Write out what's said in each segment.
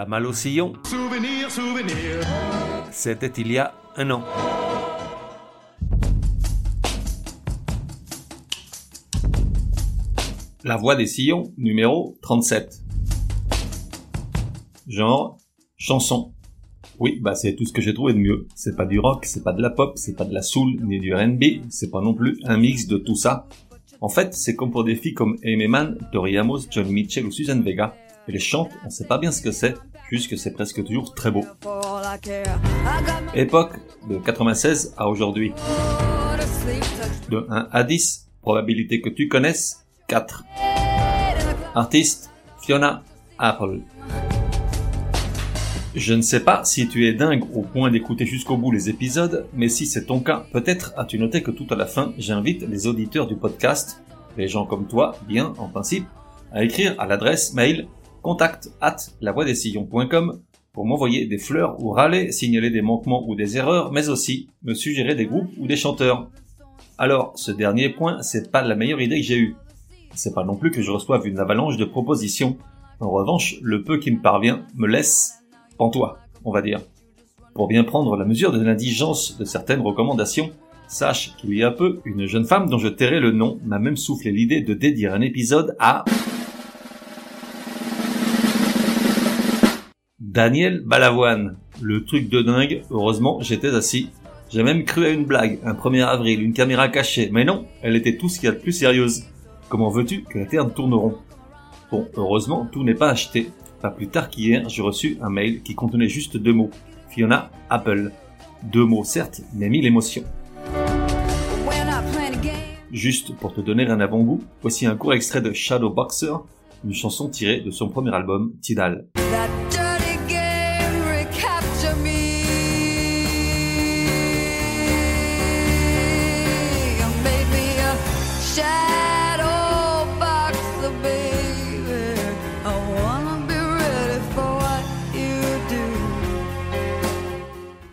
La malle au sillon, Souvenir, souvenir. c'était il y a un an. La voix des sillons, numéro 37. Genre, chanson. Oui, bah c'est tout ce que j'ai trouvé de mieux. C'est pas du rock, c'est pas de la pop, c'est pas de la soul, ni du R&B, c'est pas non plus un mix de tout ça. En fait, c'est comme pour des filles comme Amy Mann, Tori Amos, Johnny Mitchell ou Susan Vega. Elles chantent, on sait pas bien ce que c'est, juste que c'est presque toujours très beau. Époque de 96 à aujourd'hui. De 1 à 10, probabilité que tu connaisses, 4. Artiste, Fiona Apple. Je ne sais pas si tu es dingue au point d'écouter jusqu'au bout les épisodes, mais si c'est ton cas, peut-être as-tu noté que tout à la fin, j'invite les auditeurs du podcast, les gens comme toi, bien en principe, à écrire à l'adresse mail contact at lavoidesillons.com pour m'envoyer des fleurs ou râler, signaler des manquements ou des erreurs, mais aussi me suggérer des groupes ou des chanteurs. Alors, ce dernier point, c'est pas la meilleure idée que j'ai eue. C'est pas non plus que je reçoive une avalanche de propositions. En revanche, le peu qui me parvient me laisse pantois, on va dire. Pour bien prendre la mesure de l'indigence de certaines recommandations, sache qu'il y a peu, une jeune femme dont je tairai le nom m'a même soufflé l'idée de dédier un épisode à Daniel Balavoine. Le truc de dingue, heureusement j'étais assis. J'ai même cru à une blague, un 1er avril, une caméra cachée, mais non, elle était tout ce qu'il y a de plus sérieuse. Comment veux-tu que la Terre tourne rond? Bon, heureusement, tout n'est pas acheté. Pas plus tard qu'hier, j'ai reçu un mail qui contenait juste deux mots. Fiona Apple. Deux mots certes, mais mille émotions. Juste pour te donner un avant-goût, voici un court extrait de Shadow Boxer, une chanson tirée de son premier album, Tidal.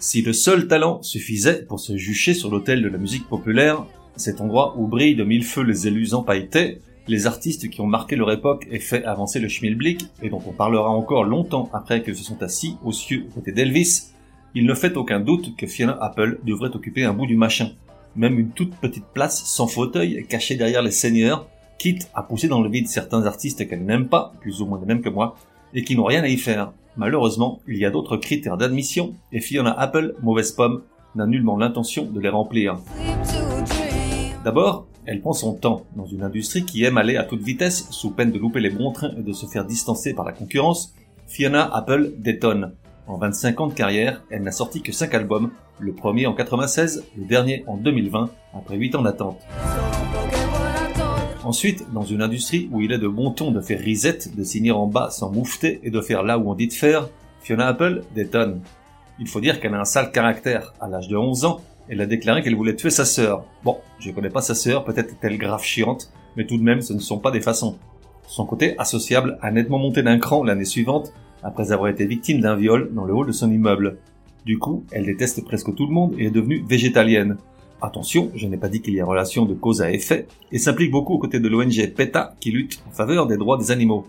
Si le seul talent suffisait pour se jucher sur l'autel de la musique populaire, cet endroit où brillent de mille feux les élus empailletés, les artistes qui ont marqué leur époque et fait avancer le schmilblick, et dont on parlera encore longtemps après qu'ils se sont assis aux cieux aux côtés d'Elvis, il ne fait aucun doute que Fiona Apple devrait occuper un bout du machin, même une toute petite place sans fauteuil cachée derrière les seigneurs, quitte à pousser dans le vide certains artistes qu'elle n'aime pas, plus ou moins les mêmes que moi, et qui n'ont rien à y faire. Malheureusement, il y a d'autres critères d'admission, et Fiona Apple, mauvaise pomme, n'a nullement l'intention de les remplir. D'abord, elle prend son temps dans une industrie qui aime aller à toute vitesse sous peine de louper les bons trains et de se faire distancer par la concurrence. Fiona Apple détonne. En 25 ans de carrière, elle n'a sorti que 5 albums, le premier en 96, le dernier en 2020, après 8 ans d'attente. Ensuite, dans une industrie où il est de bon ton de faire risette, de signer en bas sans moufter et de faire là où on dit de faire, Fiona Apple détonne. Il faut dire qu'elle a un sale caractère. À l'âge de 11 ans, elle a déclaré qu'elle voulait tuer sa sœur. Bon, je connais pas sa sœur, peut-être est-elle grave chiante, mais tout de même, ce ne sont pas des façons. Son côté associable a nettement monté d'un cran l'année suivante, après avoir été victime d'un viol dans le hall de son immeuble. Du coup, elle déteste presque tout le monde et est devenue végétalienne. Attention, je n'ai pas dit qu'il y a relation de cause à effet, et s'implique beaucoup aux côtés de l'ONG PETA qui lutte en faveur des droits des animaux.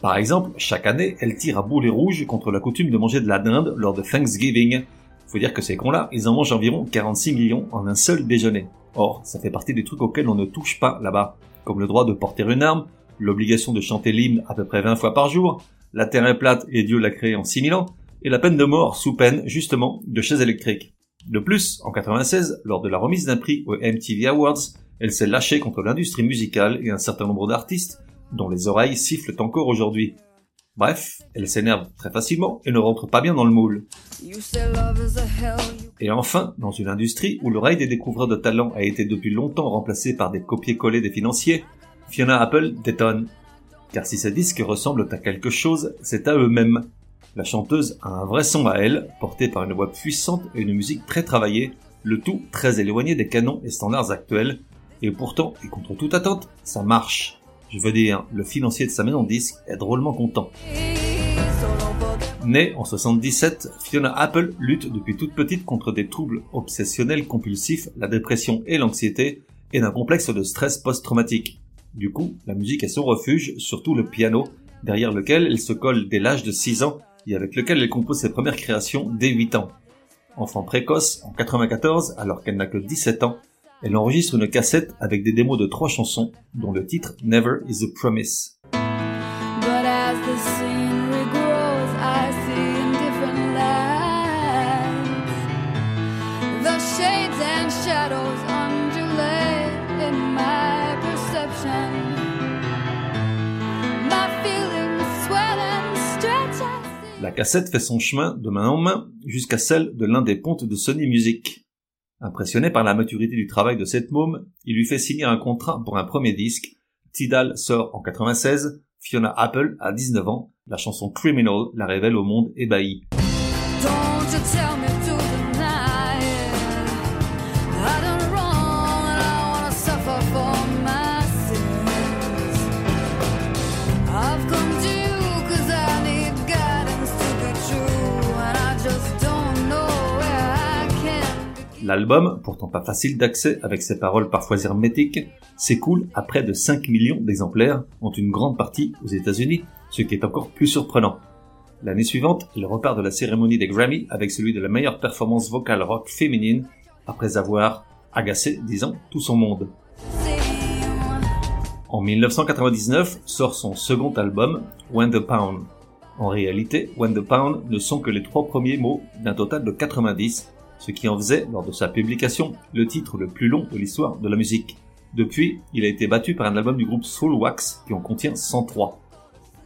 Par exemple, chaque année, elle tire à boulet rouge contre la coutume de manger de la dinde lors de Thanksgiving. Faut dire que ces cons-là, ils en mangent environ 46 millions en un seul déjeuner. Or, ça fait partie des trucs auxquels on ne touche pas là-bas, comme le droit de porter une arme, l'obligation de chanter l'hymne à peu près 20 fois par jour, la terre est plate et Dieu l'a créée en 6000 ans, et la peine de mort sous peine, justement, de chaises électriques. De plus, en 96, lors de la remise d'un prix aux MTV Awards, elle s'est lâchée contre l'industrie musicale et un certain nombre d'artistes, dont les oreilles sifflent encore aujourd'hui. Bref, elle s'énerve très facilement et ne rentre pas bien dans le moule. Et enfin, dans une industrie où l'oreille des découvreurs de talent a été depuis longtemps remplacée par des copier-coller des financiers, Fiona Apple détonne. Car si ces disques ressemblent à quelque chose, c'est à eux-mêmes. La chanteuse a un vrai son à elle, porté par une voix puissante et une musique très travaillée, le tout très éloigné des canons et standards actuels, et pourtant, et contre toute attente, ça marche. Je veux dire, le financier de sa maison disque est drôlement content. Née en 77, Fiona Apple lutte depuis toute petite contre des troubles obsessionnels compulsifs, la dépression et l'anxiété, et d'un complexe de stress post-traumatique. Du coup, la musique est son refuge, surtout le piano, derrière lequel elle se colle dès l'âge de 6 ans, avec lequel elle compose ses premières créations dès 8 ans. Enfant précoce, en 94, alors qu'elle n'a que 17 ans, elle enregistre une cassette avec des démos de trois chansons, dont le titre Never is a Promise. La cassette fait son chemin de main en main jusqu'à celle de l'un des pontes de Sony Music. Impressionné par la maturité du travail de cette môme, il lui fait signer un contrat pour un premier disque. Tidal sort en 96, Fiona Apple a 19 ans, la chanson Criminal la révèle au monde ébahi. L'album, pourtant pas facile d'accès avec ses paroles parfois hermétiques, s'écoule à près de 5 millions d'exemplaires, dont une grande partie aux États-Unis, ce qui est encore plus surprenant. L'année suivante, il repart de la cérémonie des Grammy avec celui de la meilleure performance vocale rock féminine, après avoir agacé, disons, tout son monde. En 1999 sort son second album, When the Pound. En réalité, When the Pound ne sont que les trois premiers mots d'un total de 90, ce qui en faisait, lors de sa publication, le titre le plus long de l'histoire de la musique. Depuis, il a été battu par un album du groupe Soul Wax qui en contient 103.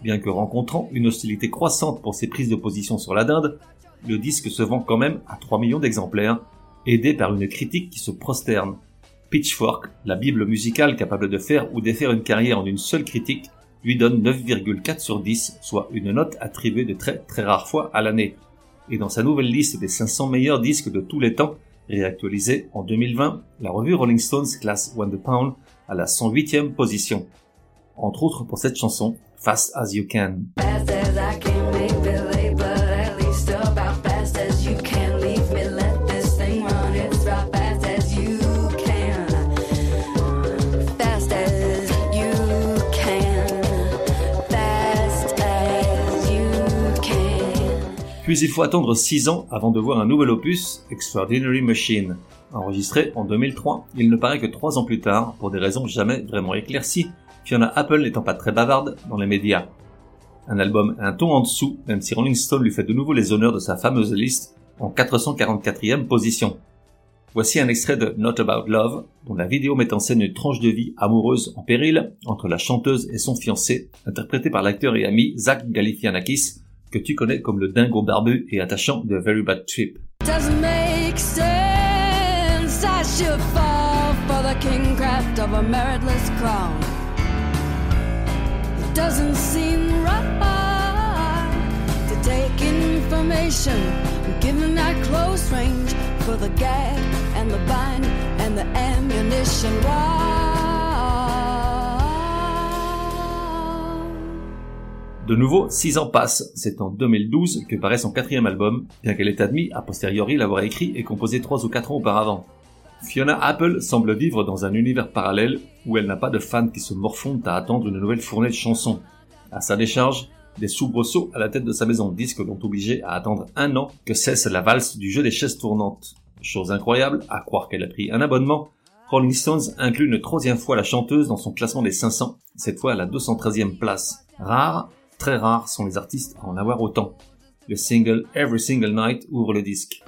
Bien que rencontrant une hostilité croissante pour ses prises de position sur la dinde, le disque se vend quand même à 3 millions d'exemplaires, aidé par une critique qui se prosterne. Pitchfork, la bible musicale capable de faire ou défaire une carrière en une seule critique, lui donne 9,4 sur 10, soit une note attribuée de très très rares fois à l'année. Et dans sa nouvelle liste des 500 meilleurs disques de tous les temps, réactualisée en 2020, la revue Rolling Stones classe When the Pound à la 108e position. Entre autres pour cette chanson, Fast as You Can. Puis il faut attendre 6 ans avant de voir un nouvel opus, Extraordinary Machine. Enregistré en 2003, il ne paraît que 3 ans plus tard, pour des raisons jamais vraiment éclaircies, Fiona Apple n'étant pas très bavarde dans les médias. Un album un ton en dessous, même si Rolling Stone lui fait de nouveau les honneurs de sa fameuse liste, en 444e position. Voici un extrait de Not About Love, dont la vidéo met en scène une tranche de vie amoureuse en péril entre la chanteuse et son fiancé, interprété par l'acteur et ami Zach Galifianakis, que tu connais comme le dingo barbu et attachant de Very Bad Trip. Doesn't seem right to take information given at close range for the gag and the bind and the ammunition. Why? De nouveau, 6 ans passent, c'est en 2012 que paraît son quatrième album, bien qu'elle ait admis a posteriori l'avoir écrit et composé 3 ou 4 ans auparavant. Fiona Apple semble vivre dans un univers parallèle où elle n'a pas de fans qui se morfondent à attendre une nouvelle fournée de chansons. À sa décharge, des soubresauts à la tête de sa maison de disques l'ont obligée à attendre un an que cesse la valse du jeu des chaises tournantes. Chose incroyable, à croire qu'elle a pris un abonnement, Rolling Stones inclut une troisième fois la chanteuse dans son classement des 500, cette fois à la 213e place. Rare, très rares sont les artistes à en avoir autant. Le single Every Single Night ouvre le disque.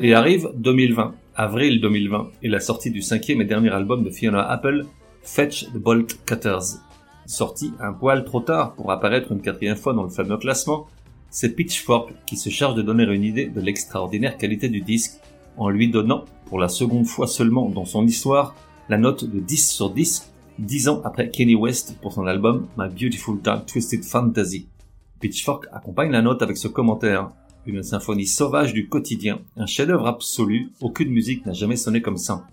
Et arrive 2020, avril 2020, et la sortie du cinquième et dernier album de Fiona Apple, Fetch the Bolt Cutters. Sorti un poil trop tard pour apparaître une quatrième fois dans le fameux classement, c'est Pitchfork qui se charge de donner une idée de l'extraordinaire qualité du disque en lui donnant, pour la seconde fois seulement dans son histoire, la note de 10 sur 10, 10 ans après Kenny West pour son album My Beautiful Dark Twisted Fantasy. Pitchfork accompagne la note avec ce commentaire. Une symphonie sauvage du quotidien, un chef-d'œuvre absolu, aucune musique n'a jamais sonné comme ça.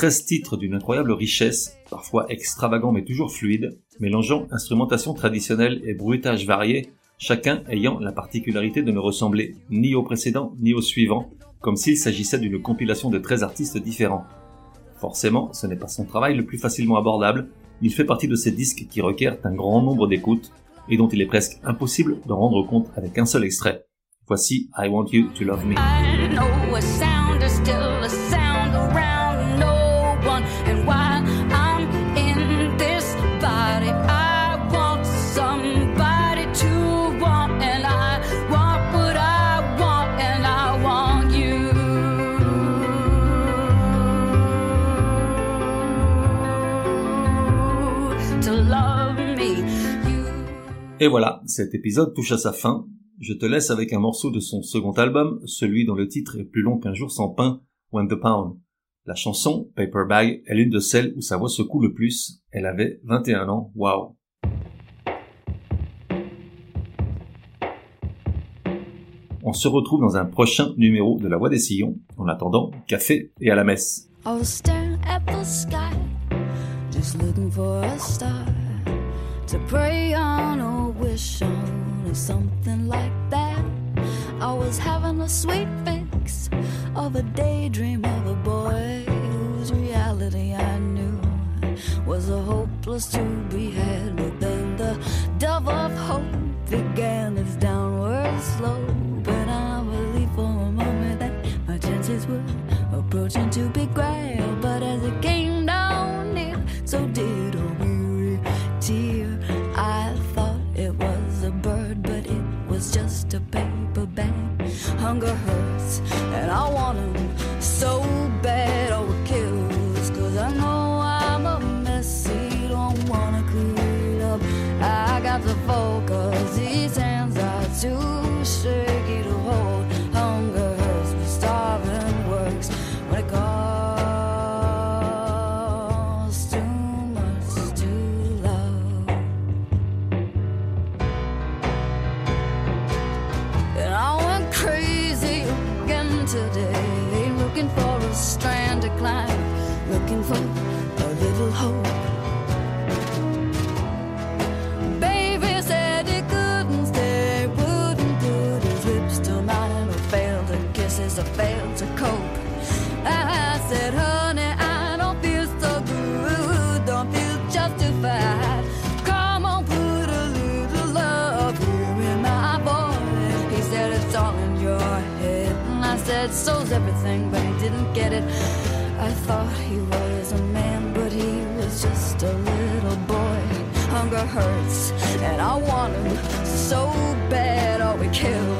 13 titres d'une incroyable richesse, parfois extravagants mais toujours fluides, mélangeant instrumentation traditionnelle et bruitage varié, chacun ayant la particularité de ne ressembler ni au précédent ni au suivant, comme s'il s'agissait d'une compilation de 13 artistes différents. Forcément, ce n'est pas son travail le plus facilement abordable, il fait partie de ces disques qui requièrent un grand nombre d'écoutes et dont il est presque impossible d'en rendre compte avec un seul extrait. Voici I Want You to Love Me. Et voilà, cet épisode touche à sa fin. Je te laisse avec un morceau de son second album, celui dont le titre est plus long qu'un jour sans pain, When the Pound. La chanson, Paper Bag, est l'une de celles où sa voix secoue le plus. Elle avait 21 ans, waouh. On se retrouve dans un prochain numéro de La Voix des Sillons. En attendant, café et à la messe. Of a daydream of a boy whose reality I knew was a hopeless to be had. But then the dove of hope began its downward slope, and I believed for a moment that my chances were approaching to be grabbed. But as it came down near, so did looking for a strand to climb, looking for a little hope. Baby said he couldn't stay, wouldn't put his lips to mine, or failed to kisses, or failed to cope. I said, honey, I don't feel so good, don't feel justified. Come on, put a little love here in my voice. He said, it's all in your head. And I said, so's everything, he didn't get it. I thought he was a man, but he was just a little boy. Hunger hurts, and I want him so bad. Oh, it kills,